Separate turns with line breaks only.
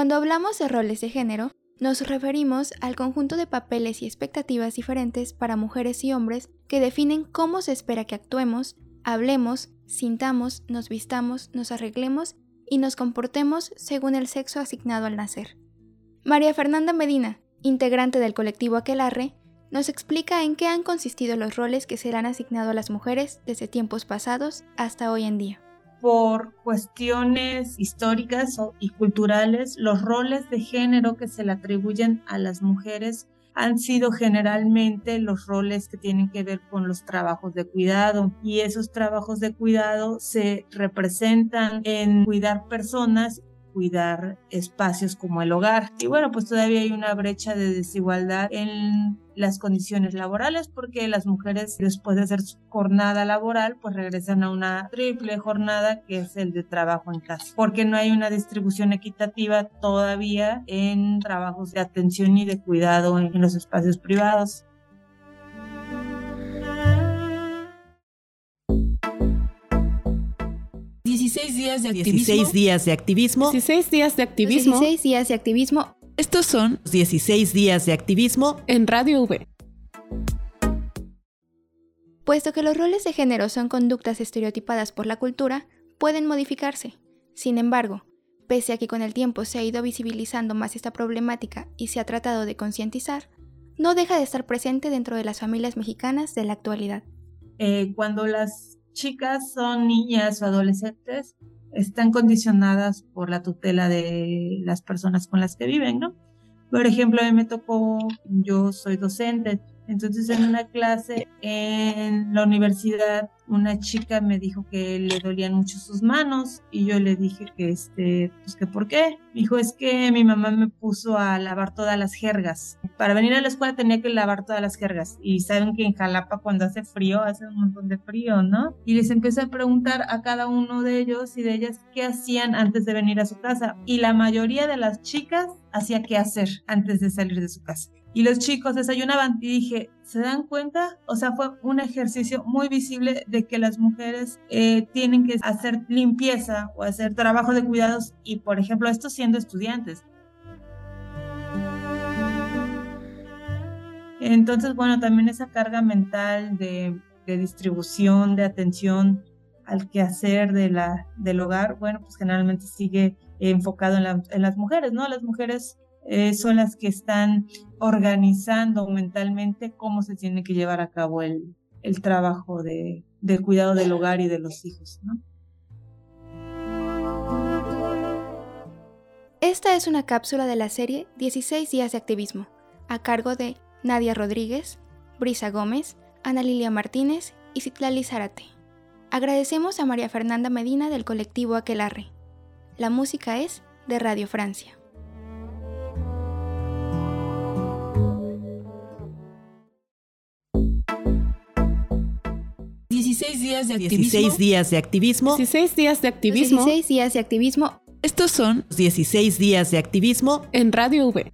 Cuando hablamos de roles de género, nos referimos al conjunto de papeles y expectativas diferentes para mujeres y hombres que definen cómo se espera que actuemos, hablemos, sintamos, nos vistamos, nos arreglemos y nos comportemos según el sexo asignado al nacer. María Fernanda Medina, integrante del colectivo Aquelarre, nos explica en qué han consistido los roles que se le han asignado a las mujeres desde tiempos pasados hasta hoy en día
por cuestiones históricas y culturales, los roles de género que se le atribuyen a las mujeres han sido generalmente los roles que tienen que ver con los trabajos de cuidado y esos trabajos de cuidado se representan en cuidar personas cuidar espacios como el hogar. Y bueno, pues todavía hay una brecha de desigualdad en las condiciones laborales porque las mujeres después de hacer su jornada laboral pues regresan a una triple jornada que es el de trabajo en casa porque no hay una distribución equitativa todavía en trabajos de atención y de cuidado en los espacios privados.
16 días de activismo.
16 días de activismo.
16 días de activismo.
16 días de activismo.
Estos son
16 días de activismo
en Radio V.
Puesto que los roles de género son conductas estereotipadas por la cultura, pueden modificarse. Sin embargo, pese a que con el tiempo se ha ido visibilizando más esta problemática y se ha tratado de concientizar, no deja de estar presente dentro de las familias mexicanas de la actualidad.
Eh, cuando las chicas son niñas o adolescentes, están condicionadas por la tutela de las personas con las que viven, ¿no? Por ejemplo, a mí me tocó, yo soy docente, entonces en una clase en la universidad una chica me dijo que le dolían mucho sus manos y yo le dije que este, pues que por qué. Dijo, es que mi mamá me puso a lavar todas las jergas. Para venir a la escuela tenía que lavar todas las jergas y saben que en Jalapa cuando hace frío hace un montón de frío, ¿no? Y les empecé a preguntar a cada uno de ellos y de ellas qué hacían antes de venir a su casa y la mayoría de las chicas hacía qué hacer antes de salir de su casa y los chicos desayunaban y dije, ¿se dan cuenta? O sea, fue un ejercicio muy visible de que las mujeres eh, tienen que hacer limpieza o hacer trabajo de cuidados y, por ejemplo, esto siendo estudiantes. Entonces, bueno, también esa carga mental de, distribución, de atención al quehacer de la, del hogar, bueno, pues generalmente sigue enfocado en, en las mujeres, ¿no? Las mujeres eh, son las que están organizando mentalmente cómo se tiene que llevar a cabo el, el trabajo de, del cuidado del hogar y de los hijos.
Esta es una cápsula de la serie 16 días de activismo, a cargo de Nadia Rodríguez, Brisa Gómez, Ana Lilia Martínez y Citlali Zárate. Agradecemos a María Fernanda Medina del colectivo Aquelarre. La música es de Radio Francia.
16 días de activismo.
16 días de activismo.
16 días de activismo.
16 días de activismo.
Estos son
16 días de activismo
en Radio V.